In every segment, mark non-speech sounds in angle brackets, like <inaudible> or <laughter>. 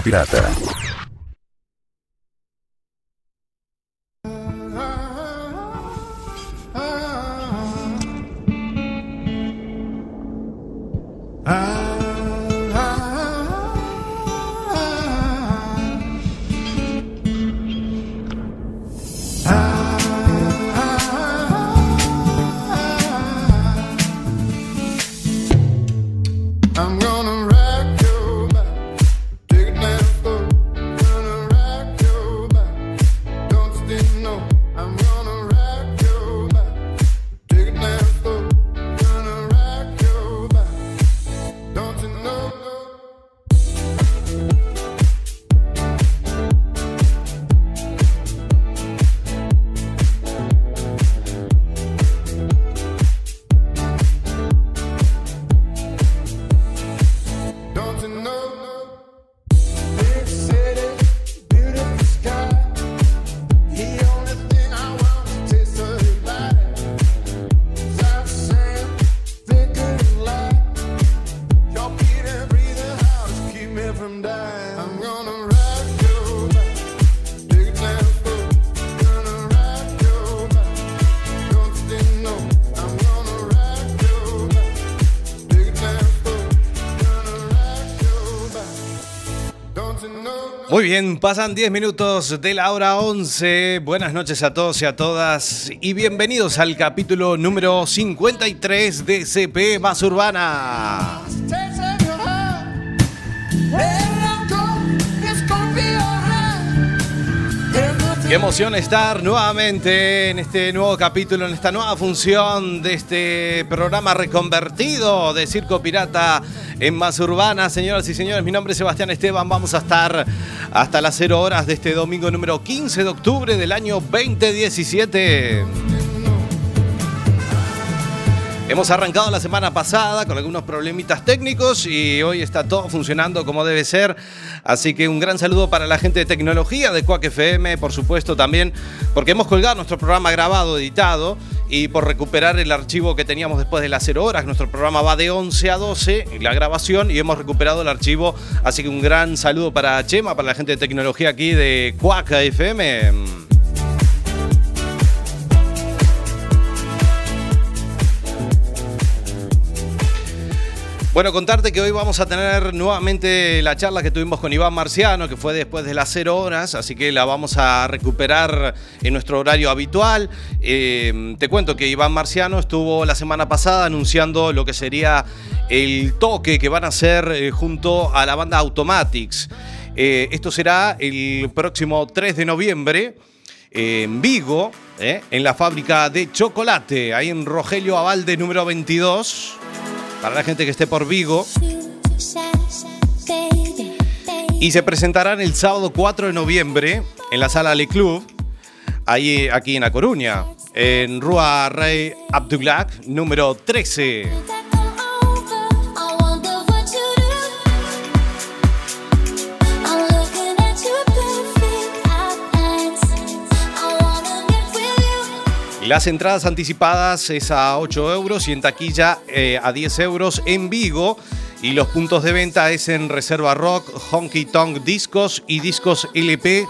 Pirata. Bien, pasan 10 minutos de la hora 11. Buenas noches a todos y a todas y bienvenidos al capítulo número 53 de CP Más Urbana. Qué emoción estar nuevamente en este nuevo capítulo, en esta nueva función de este programa reconvertido de Circo Pirata en Más Urbana. Señoras y señores, mi nombre es Sebastián Esteban. Vamos a estar hasta las 0 horas de este domingo número 15 de octubre del año 2017. Hemos arrancado la semana pasada con algunos problemitas técnicos y hoy está todo funcionando como debe ser. Así que un gran saludo para la gente de tecnología de Quack FM, por supuesto también, porque hemos colgado nuestro programa grabado, editado, y por recuperar el archivo que teníamos después de las 0 horas. Nuestro programa va de 11 a 12, la grabación, y hemos recuperado el archivo. Así que un gran saludo para Chema, para la gente de tecnología aquí de Quack FM. Bueno, contarte que hoy vamos a tener nuevamente la charla que tuvimos con Iván Marciano, que fue después de las 0 horas, así que la vamos a recuperar en nuestro horario habitual. Eh, te cuento que Iván Marciano estuvo la semana pasada anunciando lo que sería el toque que van a hacer eh, junto a la banda Automatics. Eh, esto será el próximo 3 de noviembre en Vigo, en la fábrica de chocolate, ahí en Rogelio Avalde número 22. Para la gente que esté por Vigo. Y se presentarán el sábado 4 de noviembre en la sala Le Club, aquí en A Coruña, en Rua Rey Abdullah, número 13. Las entradas anticipadas es a 8 euros y en taquilla eh, a 10 euros en Vigo. Y los puntos de venta es en Reserva Rock, Honky Tonk Discos y Discos LP.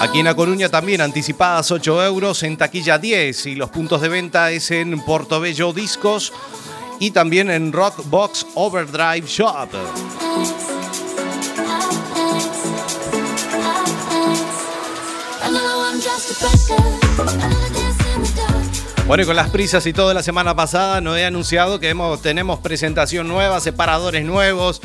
Aquí en A Coruña también anticipadas 8 euros, en taquilla 10 y los puntos de venta es en Portobello Discos y también en Rock Box Overdrive Shop. Bueno, y con las prisas y todo la semana pasada, nos he anunciado que hemos, tenemos presentación nueva, separadores nuevos.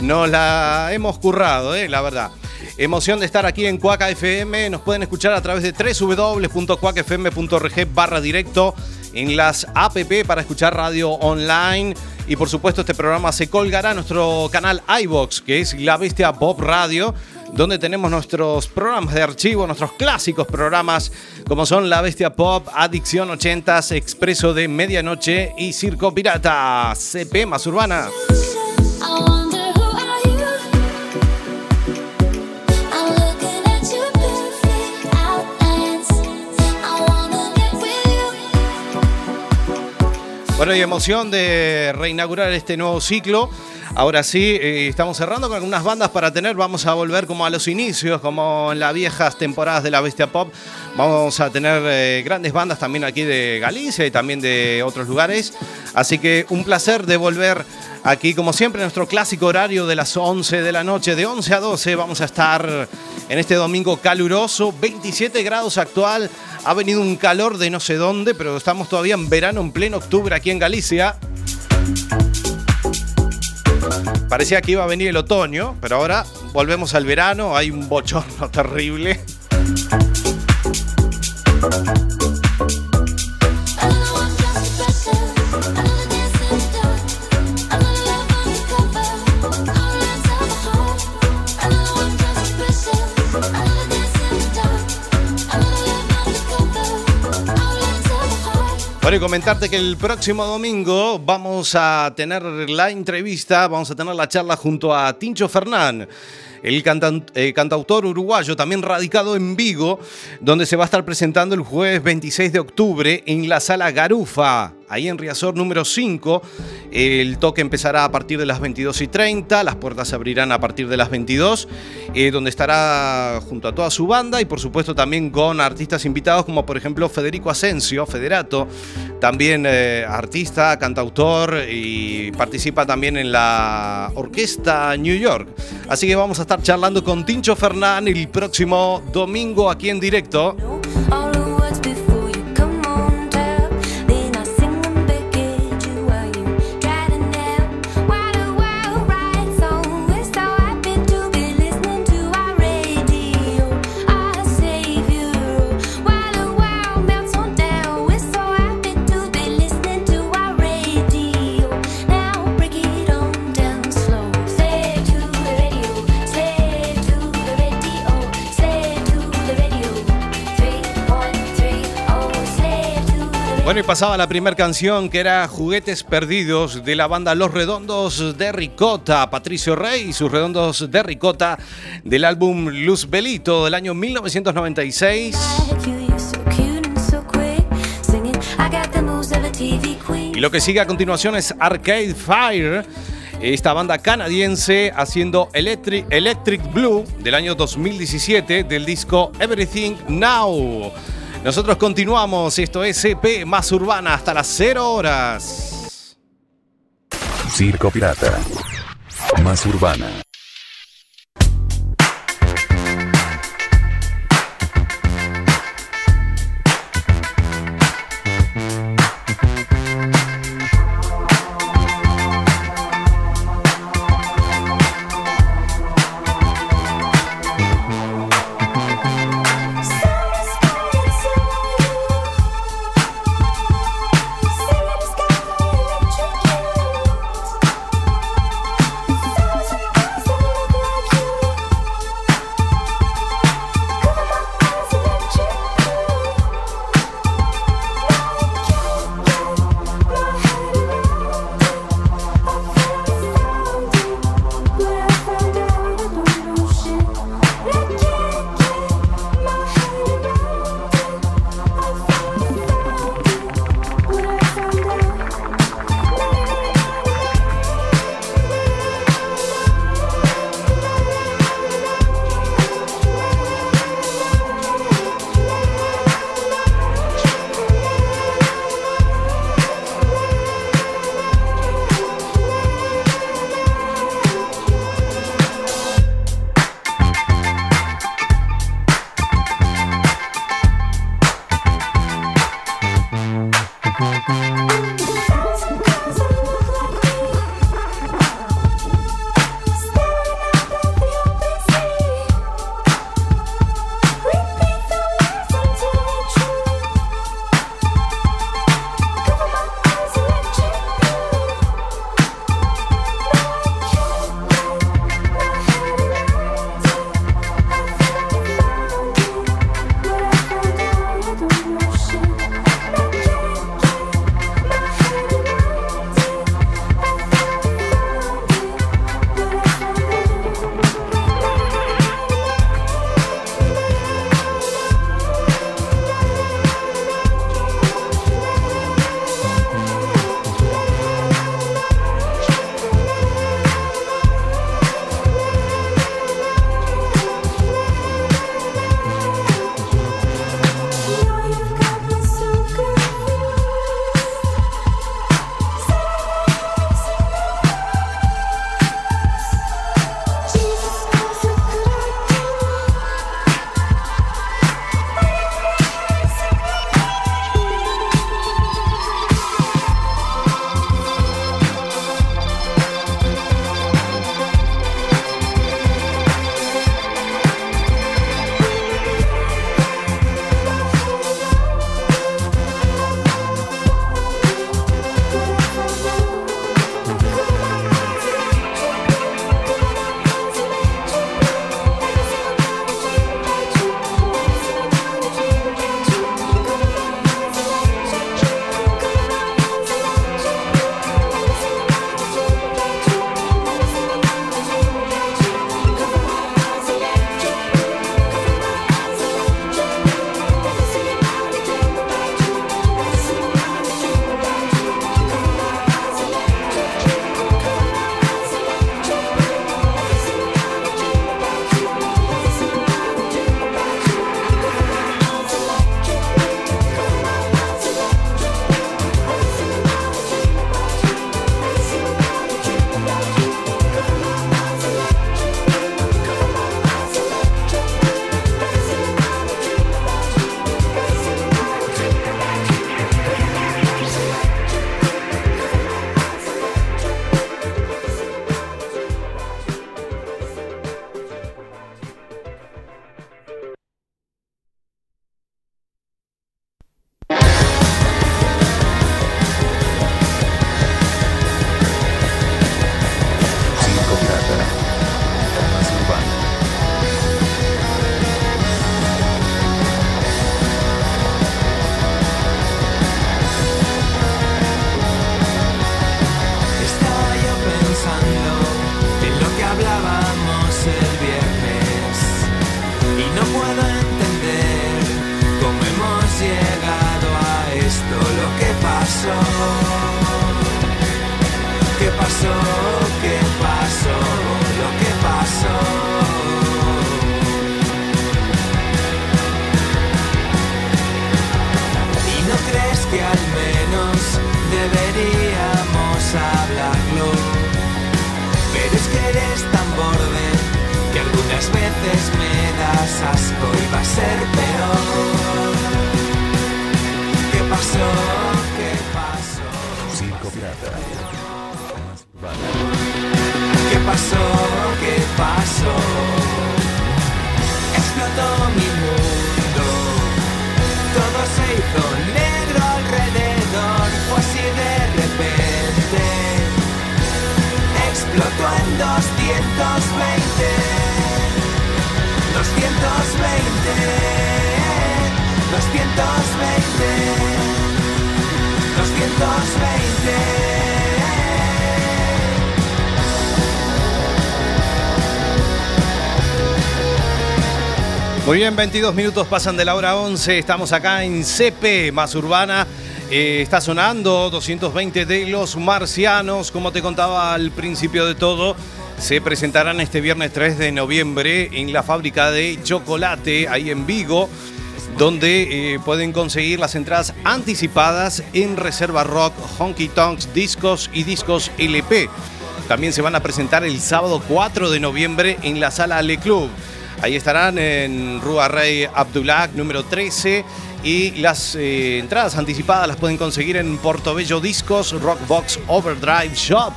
Nos la hemos currado, eh, la verdad. Emoción de estar aquí en Cuaca FM. Nos pueden escuchar a través de www.cuacfm.org barra directo en las APP para escuchar radio online. Y por supuesto, este programa se colgará a nuestro canal iBox, que es La Bestia Pop Radio, donde tenemos nuestros programas de archivo, nuestros clásicos programas, como son La Bestia Pop, Adicción 80s, Expreso de Medianoche y Circo Pirata, CP más Urbana. Bueno, y emoción de reinaugurar este nuevo ciclo. Ahora sí, eh, estamos cerrando con algunas bandas para tener, vamos a volver como a los inicios, como en las viejas temporadas de la Bestia Pop. Vamos a tener eh, grandes bandas también aquí de Galicia y también de otros lugares. Así que un placer de volver aquí, como siempre, en nuestro clásico horario de las 11 de la noche, de 11 a 12. Vamos a estar en este domingo caluroso, 27 grados actual. Ha venido un calor de no sé dónde, pero estamos todavía en verano, en pleno octubre aquí en Galicia. Parecía que iba a venir el otoño, pero ahora volvemos al verano, hay un bochorno <laughs> terrible. Bueno, y comentarte que el próximo domingo vamos a tener la entrevista, vamos a tener la charla junto a Tincho Fernán, el eh, cantautor uruguayo, también radicado en Vigo, donde se va a estar presentando el jueves 26 de octubre en la sala Garufa, ahí en Riazor número 5. El toque empezará a partir de las 22 y 30, las puertas se abrirán a partir de las 22, eh, donde estará junto a toda su banda y por supuesto también con artistas invitados como por ejemplo Federico Asensio, Federato, también eh, artista, cantautor y participa también en la orquesta New York. Así que vamos a estar charlando con Tincho Fernán el próximo domingo aquí en directo. Pasaba la primera canción que era Juguetes Perdidos de la banda Los Redondos de Ricota, Patricio Rey y sus Redondos de Ricota del álbum Luz Belito del año 1996. Like you, you're so cute and so quick. Singing, I got the moves of a TV queen. Y lo que sigue a continuación es Arcade Fire, esta banda canadiense haciendo Electric, Electric Blue del año 2017 del disco Everything Now. Nosotros continuamos, esto es CP más urbana hasta las 0 horas. Circo Pirata. Más urbana. Veces me das asco y va a ser peor. ¿Qué pasó? ¿Qué pasó? Circo Pirata. ¿Qué pasó? ¿Qué pasó? Explotó mi mundo. Todo se hizo Muy bien, 22 minutos pasan de la hora 11. Estamos acá en CP, más urbana. Eh, está sonando 220 de los marcianos. Como te contaba al principio de todo, se presentarán este viernes 3 de noviembre en la fábrica de chocolate, ahí en Vigo, donde eh, pueden conseguir las entradas anticipadas en Reserva Rock, Honky Tonks, Discos y Discos LP. También se van a presentar el sábado 4 de noviembre en la sala Le Club. Ahí estarán en Rua Rey Abdullah, número 13. Y las eh, entradas anticipadas las pueden conseguir en Portobello Discos, Rockbox Overdrive Shop.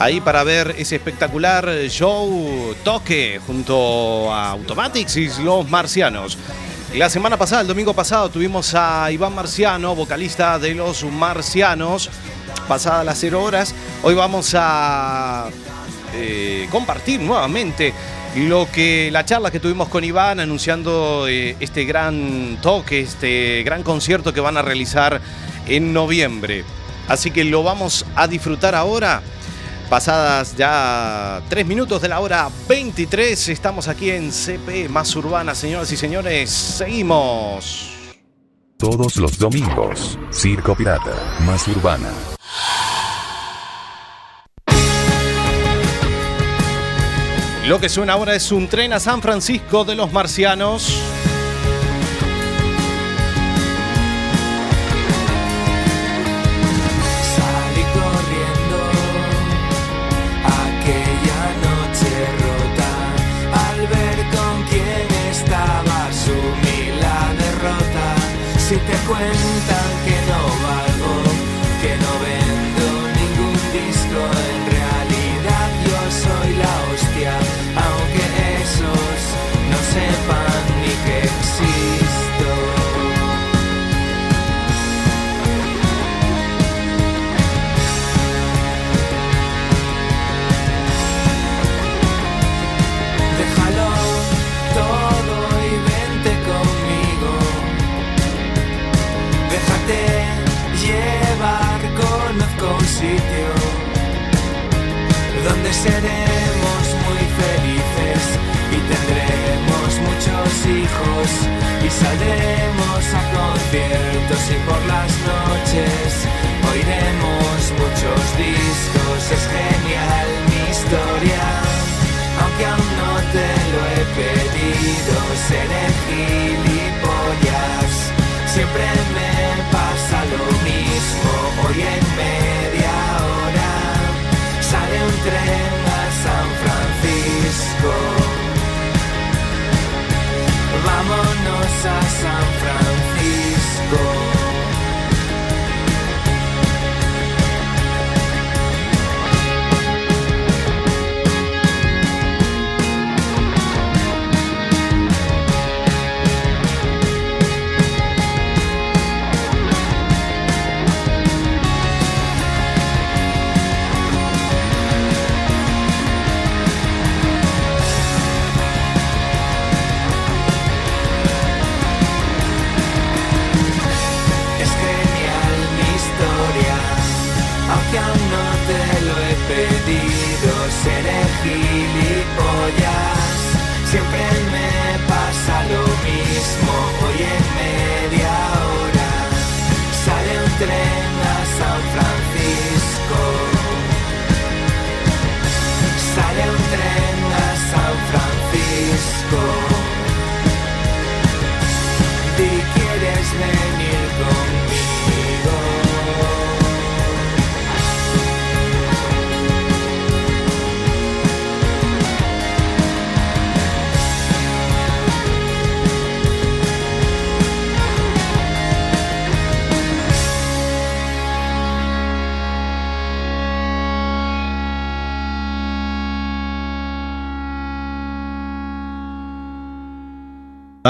Ahí para ver ese espectacular show toque junto a Automatics y los marcianos. La semana pasada, el domingo pasado, tuvimos a Iván Marciano, vocalista de los marcianos, pasada las 0 horas. Hoy vamos a eh, compartir nuevamente lo que la charla que tuvimos con Iván anunciando eh, este gran toque, este gran concierto que van a realizar en noviembre. Así que lo vamos a disfrutar ahora. Pasadas ya 3 minutos de la hora 23, estamos aquí en CP Más Urbana, señoras y señores. Seguimos. Todos los domingos. Circo Pirata. Más urbana. Lo que suena ahora es un tren a San Francisco de los marcianos. Te cuentan que no valgo, que no vendo ningún disco, seremos muy felices y tendremos muchos hijos y saldremos a conciertos y por las noches oiremos muchos discos. Es genial mi historia aunque aún no te lo he pedido, seré gilipollas. Siempre something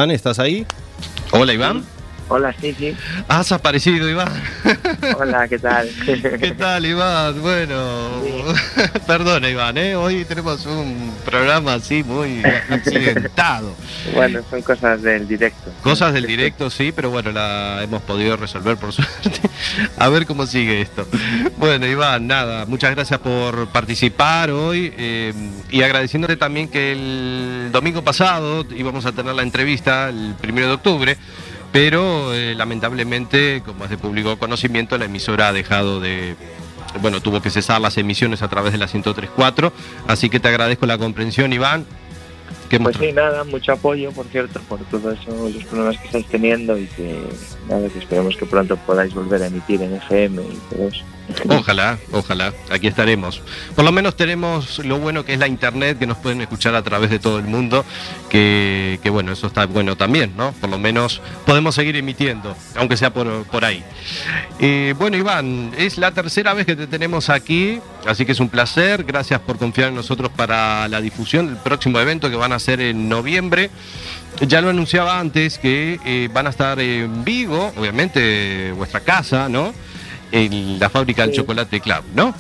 ¿estás ahí? Hola, Iván. Hola, sí, sí. Has aparecido, Iván. Hola, ¿qué tal? <laughs> ¿Qué tal, Iván? Bueno, <laughs> perdona, Iván, ¿eh? hoy tenemos un programa así muy accidentado. Bueno, son cosas del directo. Cosas del directo, sí, pero bueno, la hemos podido resolver por <laughs> suerte. A ver cómo sigue esto. Bueno, Iván, nada, muchas gracias por participar hoy eh, y agradeciéndote también que el domingo pasado íbamos a tener la entrevista el primero de octubre. Pero eh, lamentablemente, como es de público conocimiento, la emisora ha dejado de, bueno, tuvo que cesar las emisiones a través de la 1034, así que te agradezco la comprensión, Iván. Hemos Pues sí, nada, mucho apoyo, por cierto, por todos los problemas que estáis teniendo y que, nada, que esperemos que pronto podáis volver a emitir en FM y todo eso. Ojalá, ojalá, aquí estaremos. Por lo menos tenemos lo bueno que es la internet, que nos pueden escuchar a través de todo el mundo, que, que bueno, eso está bueno también, ¿no? Por lo menos podemos seguir emitiendo, aunque sea por, por ahí. Eh, bueno, Iván, es la tercera vez que te tenemos aquí, así que es un placer. Gracias por confiar en nosotros para la difusión del próximo evento que van a ser en noviembre. Ya lo anunciaba antes que eh, van a estar en Vigo, obviamente vuestra casa, ¿no? En la fábrica del Sí. chocolate Club, ¿no?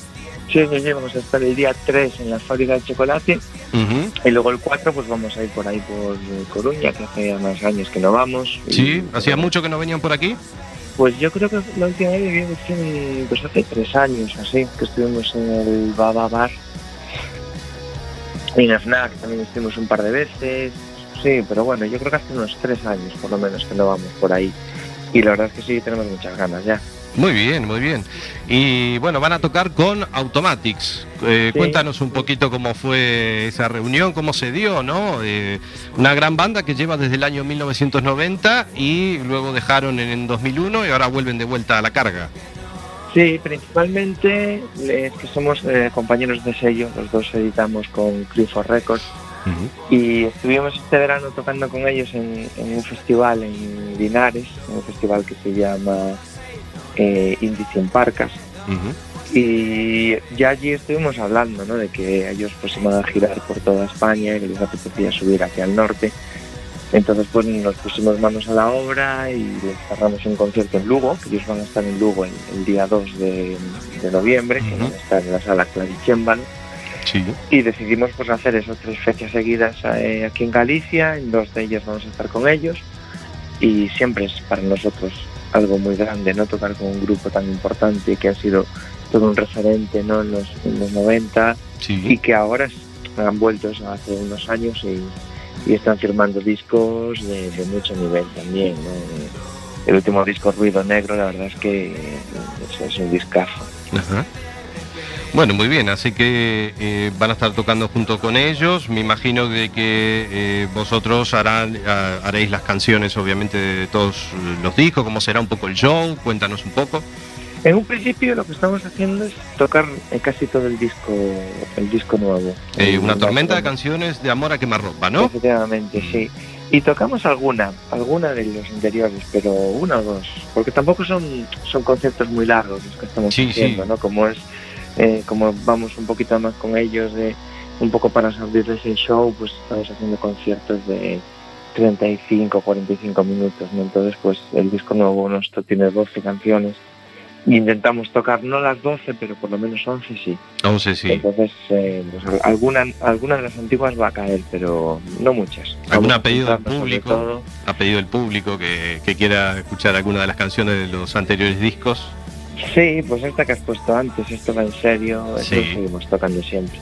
Sí, sí, sí, vamos a estar el día 3 en la fábrica de chocolate Ujú. y luego el 4 pues vamos a ir por ahí por eh, Coruña, que hace ya más años que no vamos. Y, Sí, hacía bueno, mucho que no venían por aquí. Pues yo creo que la última vez en- pues hace tres años, así, que estuvimos en el Baba Bar. Y en Snack también estuvimos un par de veces. Sí, pero bueno, yo creo que hace unos tres años por lo menos que no vamos por ahí. Y la verdad es que sí, tenemos muchas ganas ya. Muy bien, muy bien. Y bueno, van a tocar con Automatics. Eh, Sí. Cuéntanos un poquito cómo fue esa reunión, cómo se dio, ¿no? Eh, una gran banda que lleva desde el año 1990 y luego dejaron en 2001 y ahora vuelven de vuelta a la carga. Sí, principalmente es que somos eh, compañeros de sello, los dos editamos con Clifford Records. Y estuvimos este verano tocando con ellos en, en un festival en Linares, un festival que se llama eh, Índice en Parcas. Y ya allí estuvimos hablando ¿no? de que ellos pues iban a girar por toda España y que les apetecía subir hacia el norte. Entonces pues nos pusimos manos a la obra y cerramos un concierto en Lugo, que ellos van a estar en Lugo el, el día 2 de, de noviembre, que Ujú. van a estar en la sala Clavichembalo. Sí. Y decidimos pues hacer esas tres fechas seguidas eh, aquí en Galicia, en dos de ellas vamos a estar con ellos y siempre es para nosotros algo muy grande, ¿no? Tocar con un grupo tan importante que ha sido todo un referente, ¿no? En los, en los 90 y que ahora han vuelto eso hace unos años y, y están firmando discos de, de mucho nivel también, ¿no? El último disco Ruido Negro, la verdad es que eh, es, un discazo. Ajá. Bueno, muy bien, así que eh, van a estar tocando junto con ellos. Me imagino de que eh, vosotros harán, ha- haréis las canciones, obviamente, de todos los discos. ¿Cómo será un poco el show? Cuéntanos un poco. En un principio lo que estamos haciendo es tocar eh, casi todo el disco, el disco nuevo. Eh, una tormenta de canciones de amor a quemarropa, ¿no? Efectivamente, sí. Y tocamos alguna, alguna de los anteriores, pero una o dos, porque tampoco son, son conceptos muy largos los que estamos Sí, haciendo, sí. ¿no? Como es, eh, como vamos un poquito más con ellos, de un poco para abrirles el show, pues estamos haciendo conciertos de 35, 45 minutos, ¿no? Entonces, pues el disco nuevo nuestro tiene 12 canciones. Intentamos tocar no las 12, pero por lo menos 11 sí. 11, sí. Entonces, eh, pues, al- alguna, alguna de las antiguas va a caer, pero no muchas. ¿Alguna Vamos a pedido del centrarnos sobre público? Ha pedido el público que, que quiera escuchar alguna de las canciones de los anteriores discos. Sí, pues esta que has puesto antes, esto va en serio, Sí. lo seguimos tocando siempre.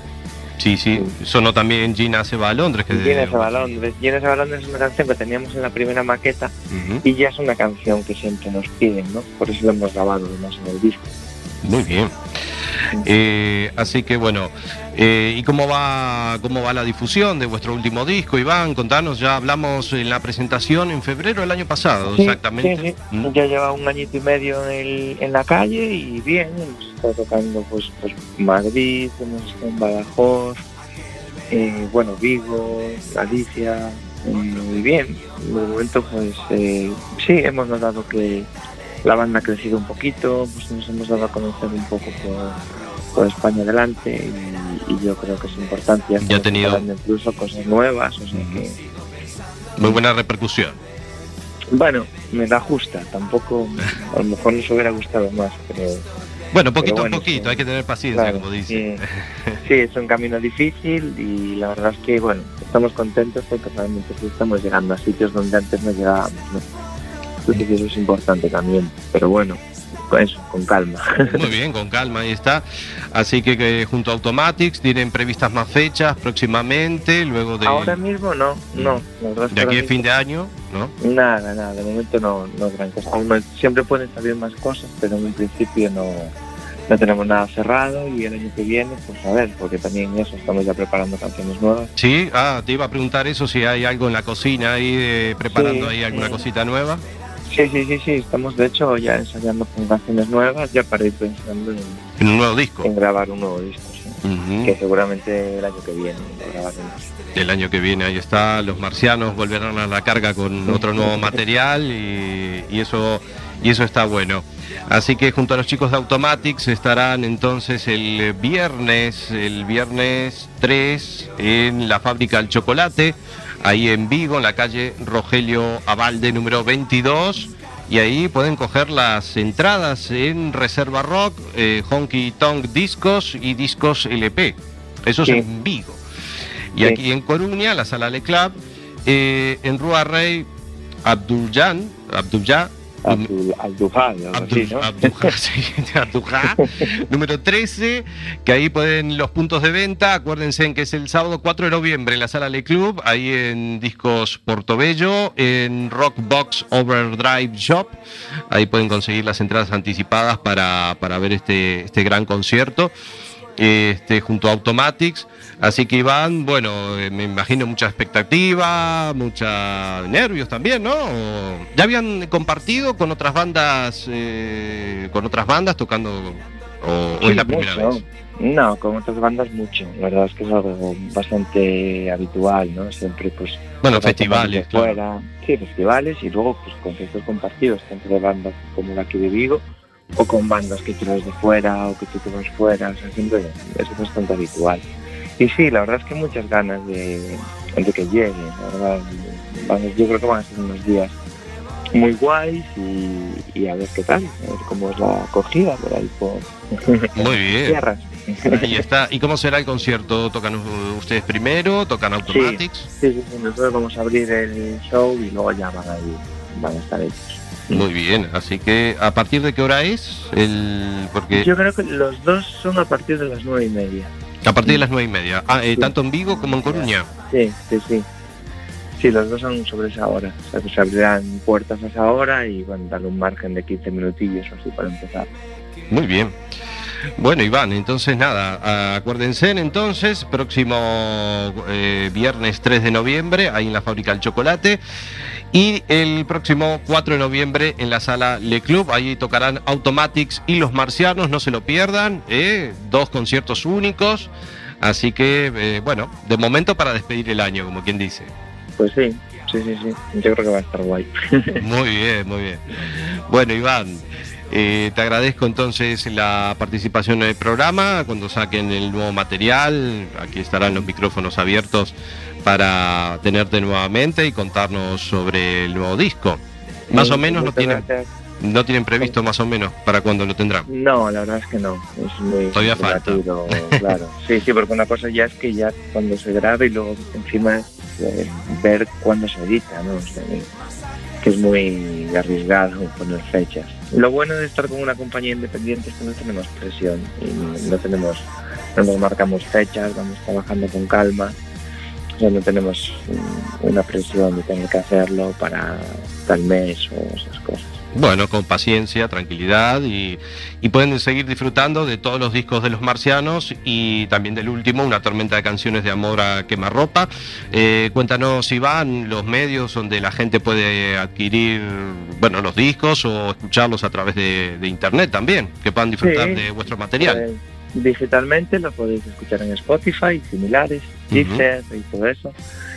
Sí, sí. Sonó también Gina se va a Londres. Que Y Llena ese balón, ¿ves? Llena ese balón es una canción que teníamos en la primera maqueta y ya es una canción que siempre nos piden, ¿no? Por eso lo hemos grabado además en el disco. Muy bien. Eh, así que bueno, eh, ¿y cómo va, cómo va la difusión de vuestro último disco, Iván? Contanos, ya hablamos en la presentación en febrero del año pasado, Sí, exactamente. sí, sí. Mm. Ya lleva un añito y medio en, el- en la calle y bien, hemos estado tocando pues, pues Madrid, hemos estado en Badajoz, eh, bueno, Vigo, Galicia, eh, muy bien. De momento pues eh, sí, hemos notado que la banda ha crecido un poquito, pues nos hemos dado a conocer un poco por, España adelante y, y yo creo que es importante. Ya ha estamos tenido- incluso cosas nuevas, o sea que Muy buena repercusión. Bueno, me da justa, tampoco, a lo mejor nos hubiera gustado más, pero Bueno, poquito bueno, a poquito, sí. hay que tener paciencia, claro, como dice. sí, es un camino difícil y la verdad es que, bueno, estamos contentos porque realmente sí estamos llegando a sitios donde antes no llegábamos, ¿no? Entonces eso es importante también, pero bueno, eso, con calma. <laughs> Muy bien, con calma, ahí está. Así que, que junto a Automatics tienen previstas más fechas próximamente, luego de, Ahora mismo no, no, de aquí a fin de año, ¿no? Nada, nada, de momento no, no gran cosa. Aún siempre pueden salir más cosas, pero en principio no, no tenemos nada cerrado y el año que viene, pues a ver, porque también eso, estamos ya preparando canciones nuevas. Sí, ah, te iba a preguntar eso, si hay algo en la cocina ahí, eh, preparando Sí, ahí alguna sí. cosita nueva. Sí, sí, sí, sí, estamos de hecho ya ensayando con canciones nuevas, ya para ir pensando en, En un nuevo disco. en grabar un nuevo disco, sí. Que seguramente el año que viene grabaremos. El año que viene, ahí está, los marcianos volverán a la carga con otro nuevo material y, y eso, y eso está bueno. Así que junto a los chicos de Automatics estarán entonces el viernes, el viernes 3 en la fábrica del chocolate, ahí en Vigo, en la calle Rogelio Abalde número 22. Y ahí pueden coger las entradas en Reserva Rock, eh, Honky Tonk Discos y Discos LP. Eso Sí. es en Vigo. Y Sí. aquí en Coruña, la sala Le Club, eh, en Rua Rey Abduljan, Abdullah, Así, ¿no? Abdujá, sí, <laughs> Abdujá, <laughs> número 13, que ahí pueden los puntos de venta, acuérdense en que es el sábado 4 de noviembre en la sala Le Club, ahí en Discos Portobello, en Rockbox Overdrive Shop, ahí pueden conseguir las entradas anticipadas para, para ver este, este gran concierto. Este, junto a Automatics, así que Iván, bueno, eh, me imagino mucha expectativa, mucha nervios también, ¿no? ¿Ya habían compartido con otras bandas, eh, con otras bandas tocando, o, Sí, es la primera mucho. vez? No, con otras bandas mucho. La verdad es que es algo bastante habitual, ¿no? Siempre, pues. Bueno, festivales, claro. fuera. Sí, festivales y luego, pues, conciertos compartidos, de bandas como la aquí de Vigo, o con bandas que tú eres de fuera o que tú te vas fuera. O sea, siempre es bastante habitual. Y sí, la verdad es que muchas ganas de, de que llegue, la verdad. Yo creo que van a ser unos días muy guays y, y a ver qué tal, a ver cómo es la acogida por ahí por Muy <laughs> bien, tierras. ahí está. ¿Y cómo será el concierto? ¿Tocan ustedes primero? ¿Tocan Automatics? Sí, sí, sí, nosotros vamos a abrir el show y luego ya van a ir, van a estar ellos. Muy bien, así que ¿a partir de qué hora es? El, porque Yo creo que los dos son a partir de las nueve y media. a partir de las nueve y media, ah, eh, Sí. tanto en Vigo como en Coruña. Sí, sí, sí. Sí, los dos son sobre esa hora. O sea, que se abrirán puertas a esa hora y van a dar un margen de 15 minutillos o así para empezar. Muy bien. Bueno, Iván, entonces nada, acuérdense entonces, próximo eh, viernes 3 de noviembre, ahí en la fábrica del chocolate, y el próximo 4 de noviembre en la sala Le Club, ahí tocarán Automatics y Los Marcianos, no se lo pierdan, ¿eh? dos conciertos únicos, así que, eh, bueno, de momento para despedir el año, como quien dice. Pues sí, sí, sí, sí. Yo creo que va a estar guay. <laughs> Muy bien, muy bien. Bueno, Iván, eh, te agradezco entonces la participación en el programa. Cuando saquen el nuevo material, aquí estarán los micrófonos abiertos para tenerte nuevamente y contarnos sobre el nuevo disco. Más o menos no tienen, gracias. no tienen previsto más o menos para cuándo lo tendrán. No, la verdad es que no. Es muy Todavía falta. claro. Sí, sí, porque una cosa ya es que ya cuando se grabe y luego encima eh, ver cuándo se edita, ¿no? O sea, que es muy arriesgado poner fechas. Lo bueno de estar con una compañía independiente es que no tenemos presión y no tenemos, no nos marcamos fechas, vamos trabajando con calma. Sea, no tenemos una presión de tener que hacerlo para tal mes o esas cosas. Bueno, con paciencia, tranquilidad y, y pueden seguir disfrutando de todos los discos de los marcianos y también del último, una tormenta de canciones de amor a quemarropa. Eh, cuéntanos, Iván, los medios donde la gente puede adquirir bueno, los discos o escucharlos a través de, de internet también, que puedan disfrutar Sí. de vuestro material. Pues, digitalmente lo podéis escuchar en Spotify, similares, Y todo eso.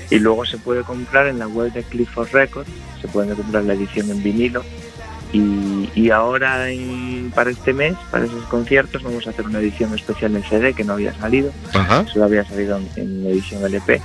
Y luego se puede comprar en la web de Clifford Records, se puede comprar la edición en vinilo. Y, y ahora en- para este mes, para esos conciertos, vamos a hacer una edición especial en CD que no había salido, solo había salido en, en edición LP.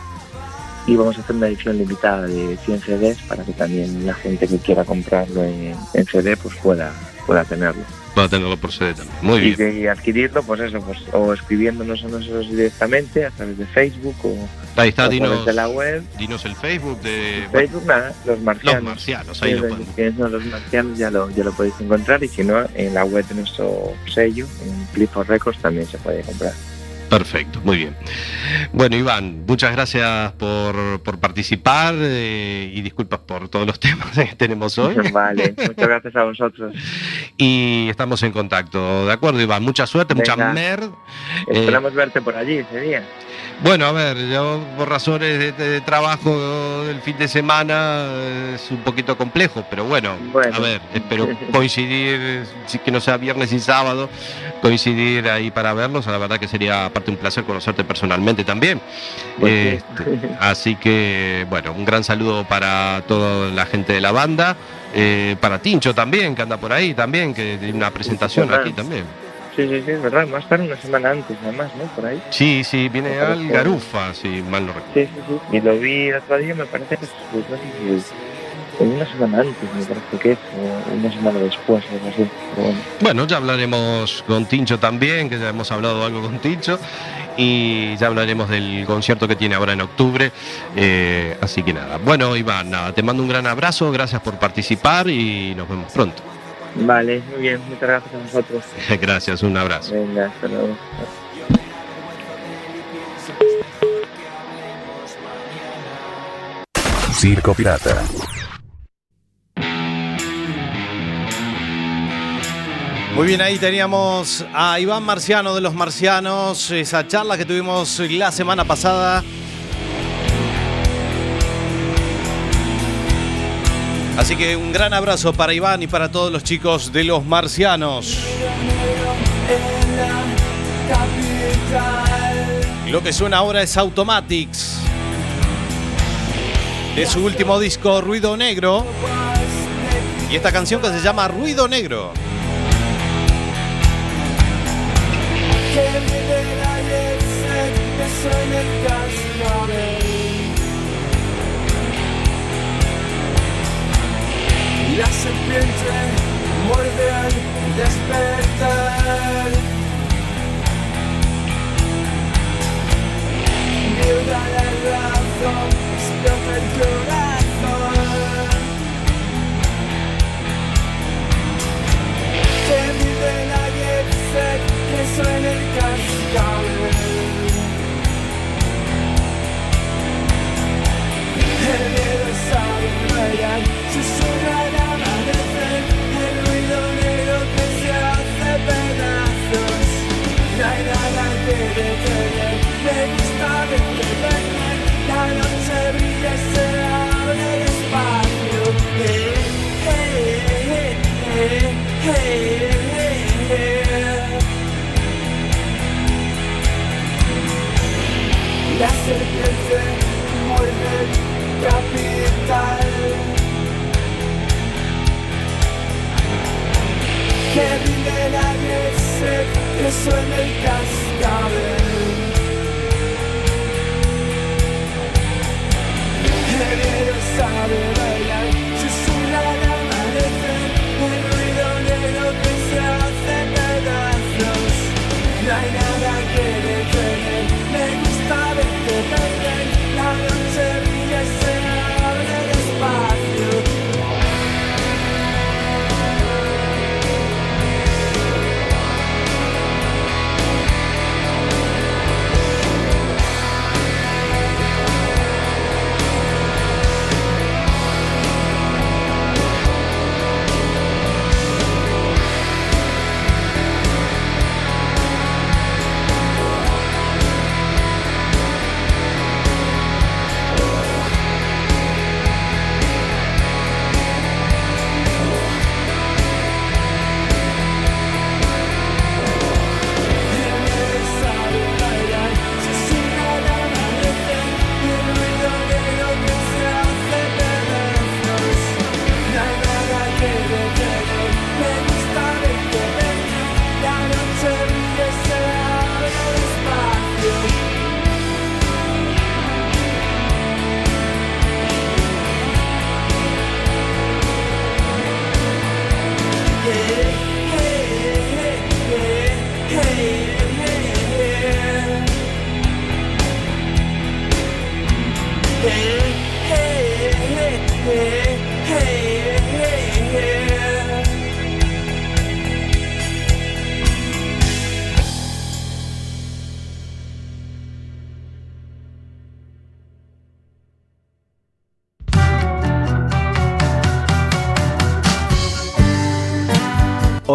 y vamos a hacer una edición limitada de 100 CDs para que también la gente que quiera comprarlo en, en CD pues pueda, pueda tenerlo. Va a tenerlo por CD también. Muy y bien. que adquirirlo, pues eso, pues, o escribiéndonos a nosotros directamente a través de Facebook o, Ahí o está, través dinos, de la web. dinos el Facebook de Facebook, nada, los marcianos. los marcianos. Ahí lo podemos. los marcianos ya lo, ya lo podéis encontrar y si no, en la web de nuestro sello, en Clifford Records, también se puede comprar. Perfecto, muy bien. Bueno, Iván, muchas gracias por, por participar eh, y disculpas por todos los <laughs> temas que tenemos hoy. <laughs> Vale, muchas gracias a vosotros. Y estamos en contacto. ¿De acuerdo, Iván? Mucha suerte, mucha Venga. merd. Eh, Esperamos verte por allí ese día. Bueno, a ver, yo por razones de, de trabajo del fin de semana eh, es un poquito complejo, pero bueno, Bueno. a ver, espero coincidir, que no sea viernes y sábado, coincidir ahí para verlos. La verdad que sería aparte un placer conocerte personalmente también. Este, así que, bueno, un gran saludo para toda la gente de la banda. eh, para Tincho también, que anda por ahí también, que tiene una presentación aquí también. Sí, sí, sí, es verdad. A estar una semana antes, además, ¿no? Por ahí. Sí, sí, viene al Garufa, si mal no recuerdo. Sí, sí, sí. Y lo vi el otro día, me parece que es una semana antes, me parece que es, o una semana después, algo así. Bueno. Bueno, ya hablaremos con Tincho también, que ya hemos hablado algo con Tincho, y ya hablaremos del concierto que tiene ahora en octubre. eh, así que nada. Bueno, Iván, nada, te mando un gran abrazo, gracias por participar y nos vemos pronto. Vale, muy bien, muchas gracias a vosotros. <laughs> gracias, un abrazo. Venga, hasta luego. Circo Pirata. Muy bien, ahí teníamos a Iván Marciano de los Marcianos, esa charla que tuvimos la semana pasada. Así que un gran abrazo para Iván y para todos los chicos de los Marcianos. Lo que suena ahora es Automatics. De su último disco, Ruido Negro. Y esta canción que se llama Ruido Negro. La serpiente que perder, la noche se Que suena el cascabel. El héroe sabe bailar, susurra al amanecer El ruido negro que se hace pedazos No hay nada que detener, me gusta verte perder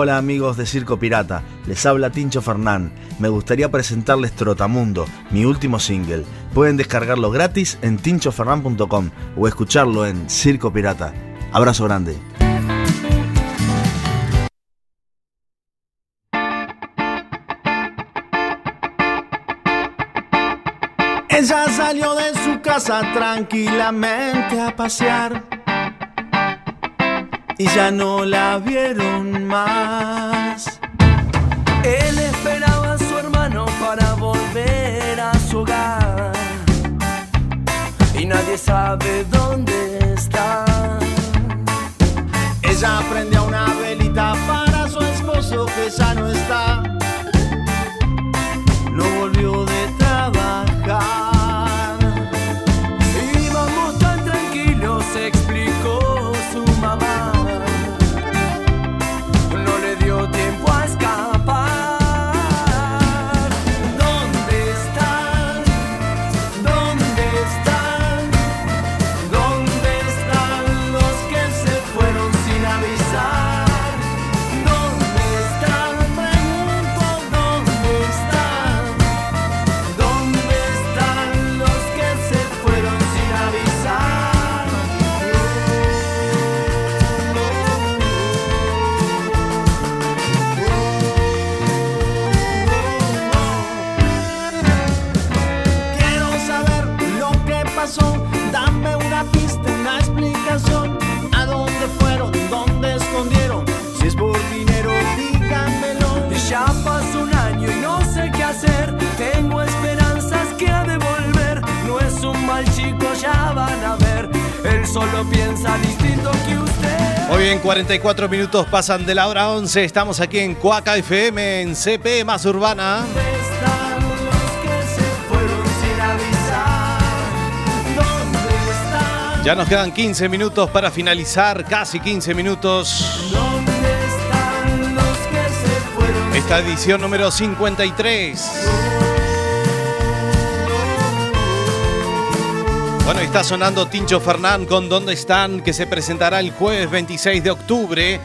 Hola amigos de Circo Pirata, les habla Tincho Fernán. Me gustaría presentarles Trotamundo, mi último single. Pueden descargarlo gratis en tinchofernán.com o escucharlo en Circo Pirata. Abrazo grande. Ella salió de su casa tranquilamente a pasear y ya no la vieron más. Él esperaba a su hermano para volver a su hogar. Y nadie sabe dónde está. Ella prendió una velita para su esposo que ya no está. Solo piensa distinto que usted. Muy bien, 44 minutos pasan de la hora 11. Estamos aquí en Cuaca FM, en CP más urbana. ¿Dónde están los que se fueron sin avisar? ¿Dónde están? Ya nos quedan 15 minutos para finalizar, casi 15 minutos. ¿Dónde están los que se fueron? Esta edición número 53. Bueno, está sonando Tincho Fernán con ¿Dónde están? que se presentará el jueves 26 de octubre.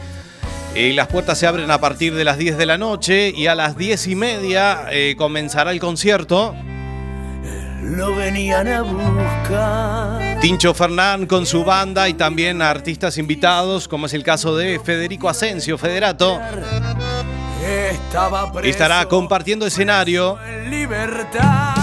Eh, las puertas se abren a partir de las 10 de la noche y a las 10 y media eh, comenzará el concierto. Lo venían a buscar. Tincho Fernán con su banda y también artistas invitados, como es el caso de Federico Asensio Federato. Estaba preso Estará compartiendo escenario, en libertad.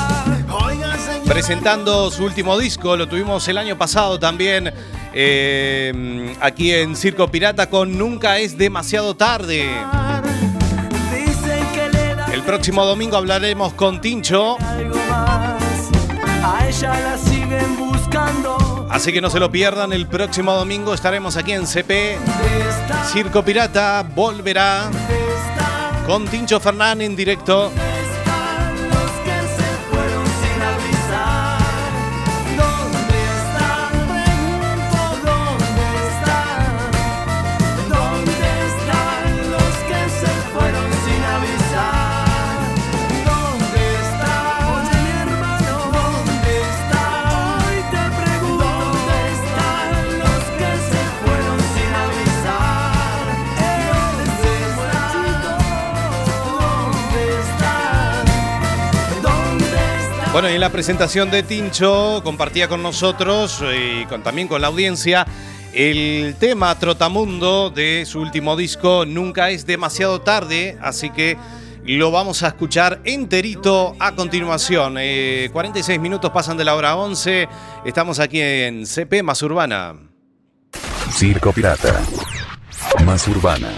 Oiga. Presentando su último disco. Lo tuvimos el año pasado también eh, aquí en Circo Pirata con Nunca es demasiado tarde. El próximo domingo hablaremos con Tincho, así que no se lo pierdan. El próximo domingo estaremos aquí en CP. Circo Pirata volverá con Tincho Fernán en directo. Bueno, y en la presentación de Tincho compartía con nosotros y con, también con la audiencia el tema Trotamundo de su último disco Nunca es demasiado tarde, así que lo vamos a escuchar enterito a continuación. Eh, 46 minutos pasan de la hora 11, estamos aquí en CP más Urbana. Circo Pirata. Más urbana.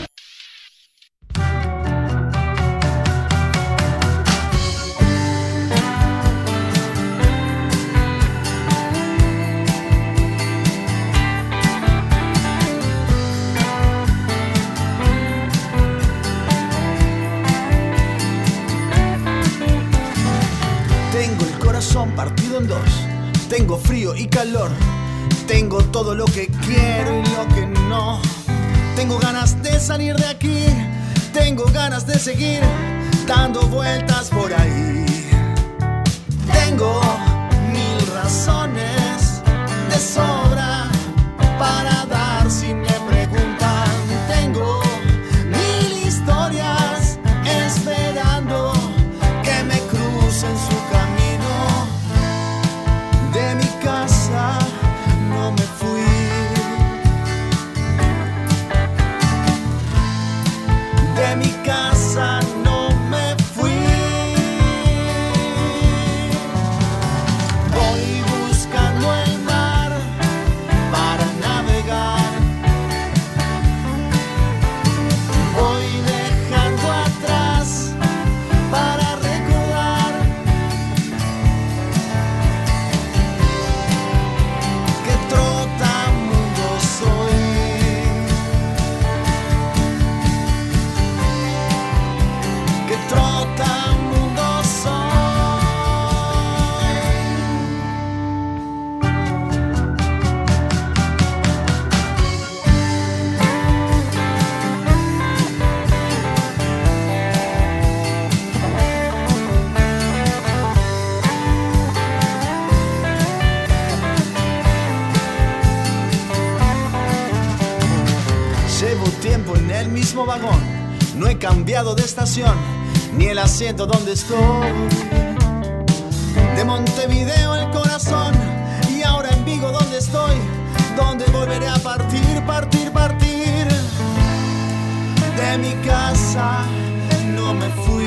de estación, ni el asiento donde estoy. De Montevideo el corazón, y ahora en Vigo donde estoy, donde volveré a partir, partir, partir. De mi casa no me fui.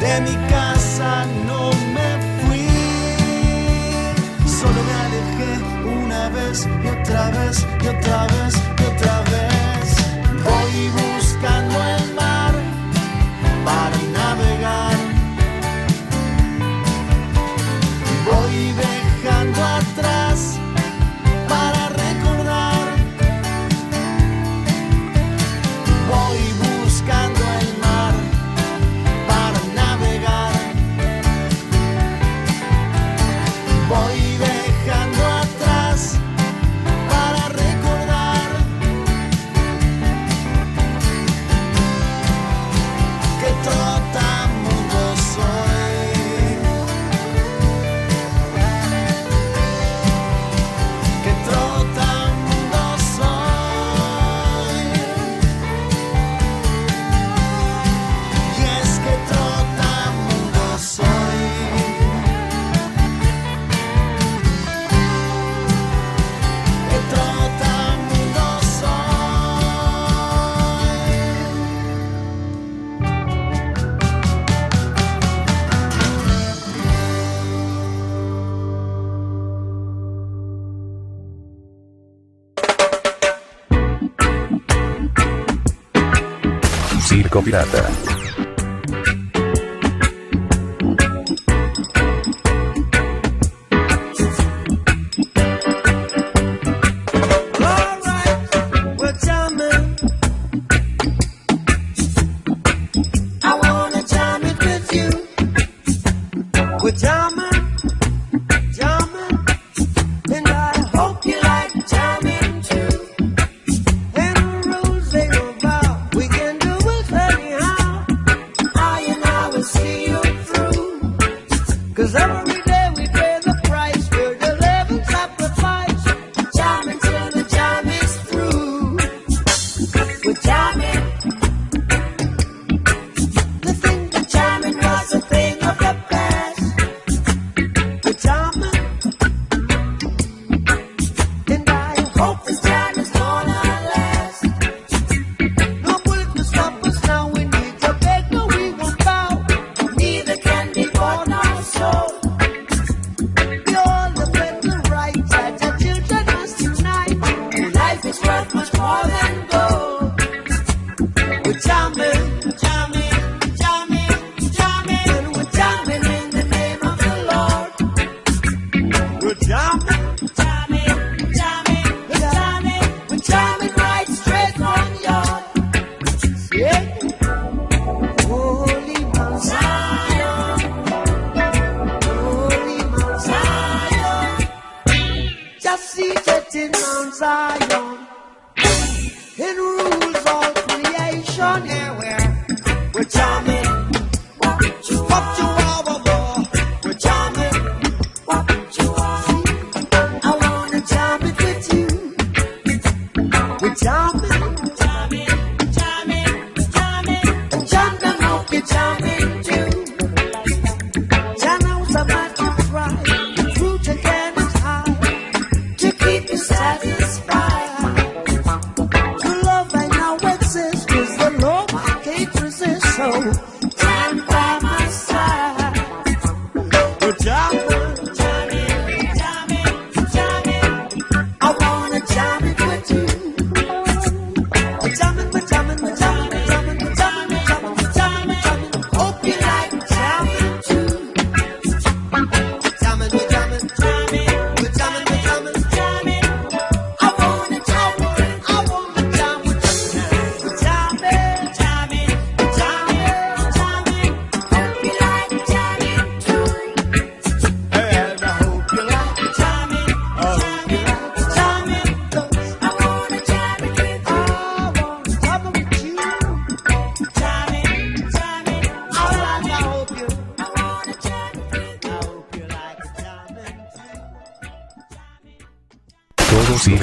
De mi casa no me y otra vez, y otra vez, y otra vez. Voy. pirata.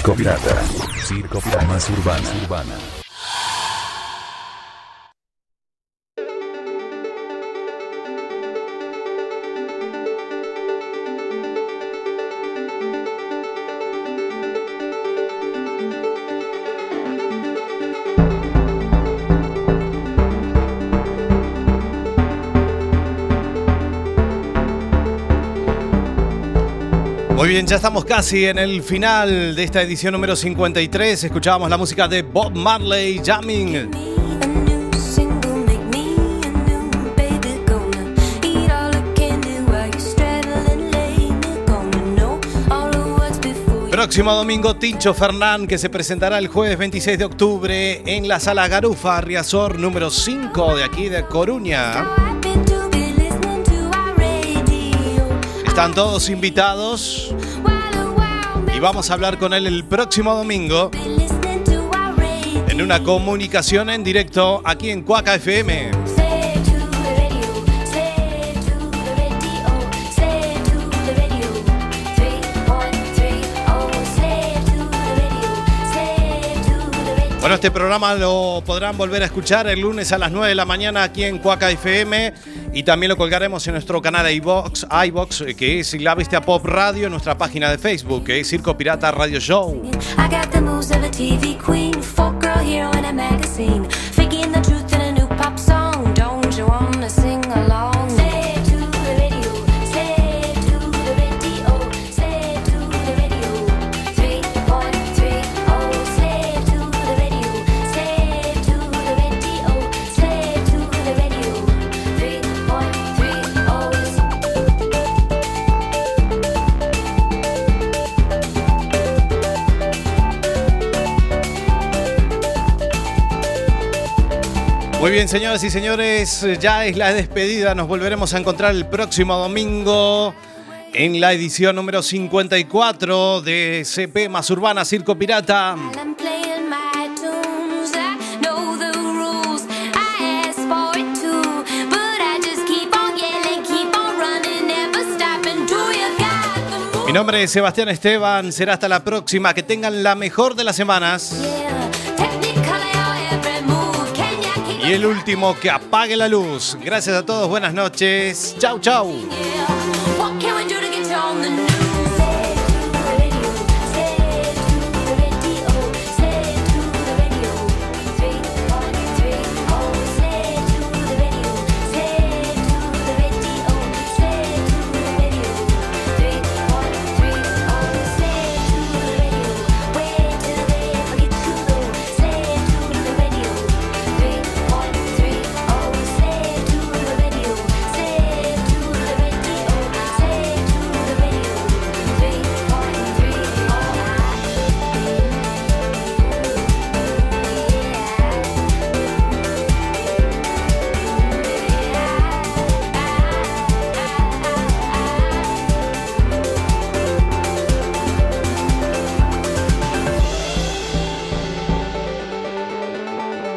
Circo Pirata. Circo Pirata más urbana. urbana. Bien, ya estamos casi en el final de esta edición número 53. Escuchábamos la música de Bob Marley, Jamming. Próximo domingo, Tincho Fernán, que se presentará el jueves 26 de octubre en la sala Garufa, Riazor número 5 de aquí de Coruña. Están todos invitados vamos a hablar con él el próximo domingo en una comunicación en directo aquí en Cuaca FM. Say it to the radio, say it to the radio, say it to the radio. 3.30, say it to the radio, say it to the radio. Bueno, este programa lo podrán volver a escuchar el lunes a las 9 de la mañana aquí en Cuaca FM y también lo colgaremos en nuestro canal de iVox, eh, que es La Bestia Pop Radio, en nuestra página de Facebook, que es Circo Pirata Radio Show. Muy bien, señoras y señores, ya es la despedida. Nos volveremos a encontrar el próximo domingo en la edición número 54 de CP Más Urbana Circo Pirata. Mi nombre es Sebastián Esteban. Será hasta la próxima. Que tengan la mejor de las semanas. Y el último, que apague la luz. Gracias a todos. Buenas noches. Chau, chau.